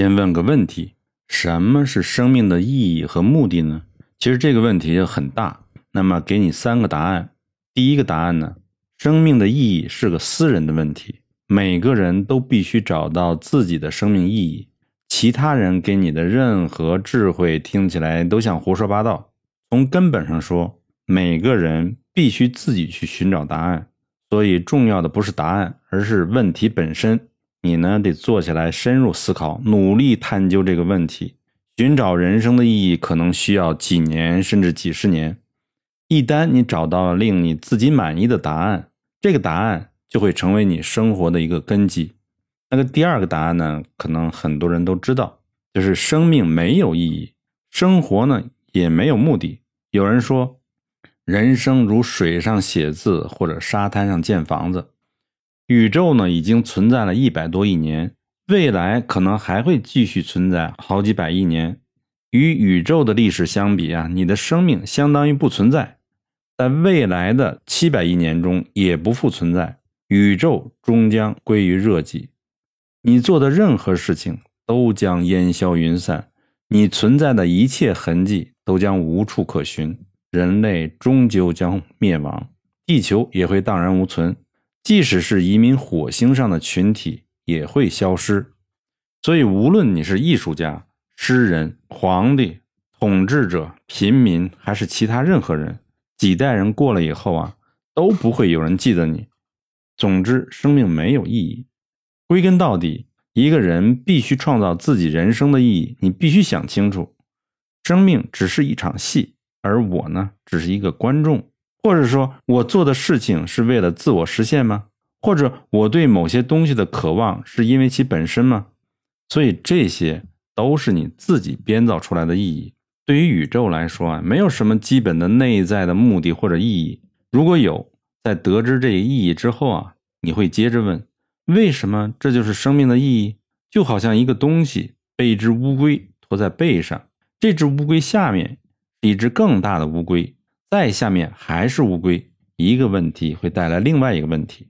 先问个问题：什么是生命的意义和目的呢？其实这个问题很大。那么给你三个答案。第一个答案呢，生命的意义是个私人的问题，每个人都必须找到自己的生命意义。其他人给你的任何智慧听起来都像胡说八道。从根本上说，每个人必须自己去寻找答案。所以重要的不是答案，而是问题本身。你呢，得坐下来深入思考，努力探究这个问题。寻找人生的意义，可能需要几年甚至几十年。一旦你找到了令你自己满意的答案，这个答案就会成为你生活的一个根基。那个第二个答案呢，可能很多人都知道，就是生命没有意义，生活呢也没有目的。有人说。人生如水上写字，或者沙滩上建房子。宇宙呢，已经存在了一百多亿年，未来可能还会继续存在好几百亿年。与宇宙的历史相比啊，你的生命相当于不存在，在未来的七百亿年中也不复存在。宇宙终将归于热寂，你做的任何事情都将烟消云散，你存在的一切痕迹都将无处可寻。人类终究将灭亡，地球也会荡然无存。即使是移民火星上的群体也会消失。所以，无论你是艺术家、诗人、皇帝、统治者、平民，还是其他任何人，几代人过了以后啊，都不会有人记得你。总之，生命没有意义。归根到底，一个人必须创造自己人生的意义。你必须想清楚，生命只是一场戏。而我呢，只是一个观众，或者说，我做的事情是为了自我实现吗？或者我对某些东西的渴望是因为其本身吗？所以这些都是你自己编造出来的意义。对于宇宙来说啊，没有什么基本的内在的目的或者意义。如果有，在得知这个意义之后啊，你会接着问：为什么这就是生命的意义？就好像一个东西被一只乌龟驮在背上，这只乌龟下面是。一只更大的乌龟，再下面还是乌龟。一个问题会带来另外一个问题，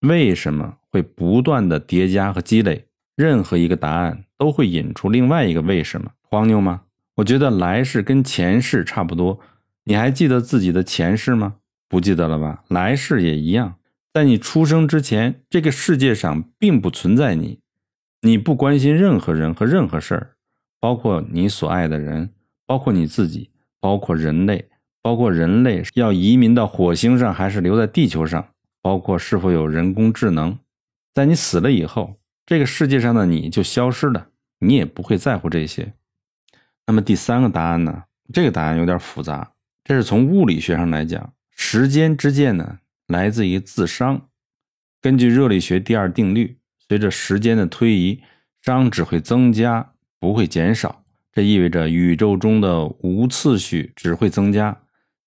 为什么会不断的叠加和积累？任何一个答案都会引出另外一个为什么？荒谬吗？我觉得来世跟前世差不多。你还记得自己的前世吗？不记得了吧？来世也一样。在你出生之前，这个世界上并不存在你，你不关心任何人和任何事儿，包括你所爱的人，包括你自己。包括人类，包括人类要移民到火星上还是留在地球上，包括是否有人工智能，在你死了以后，这个世界上的你就消失了，你也不会在乎这些。那么第三个答案呢？这个答案有点复杂，这是从物理学上来讲，时间之箭呢来自于自熵。根据热力学第二定律，随着时间的推移，熵只会增加，不会减少。这意味着宇宙中的无次序只会增加，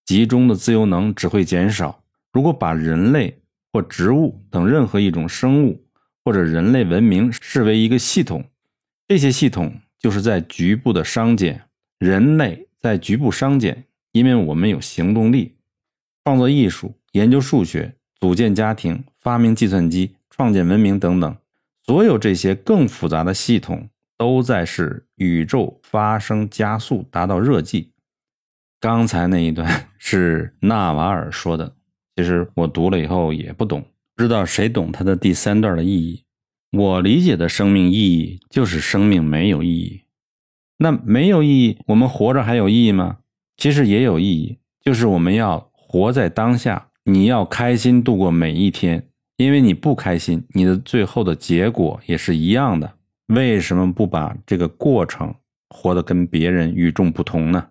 集中的自由能只会减少。如果把人类或植物等任何一种生物或者人类文明视为一个系统，这些系统就是在局部的熵减。人类在局部熵减，因为我们有行动力，创作艺术、研究数学、组建家庭、发明计算机、创建文明等等，所有这些更复杂的系统。都在使宇宙发生加速，达到热寂。刚才那一段 是纳瓦尔说的，其实我读了以后也不懂，不知道谁懂他的第三段的意义。我理解的生命意义就是生命没有意义。那没有意义，我们活着还有意义吗？其实也有意义，就是我们要活在当下，你要开心度过每一天，因为你不开心，你的最后的结果也是一样的。为什么不把这个过程活得跟别人与众不同呢？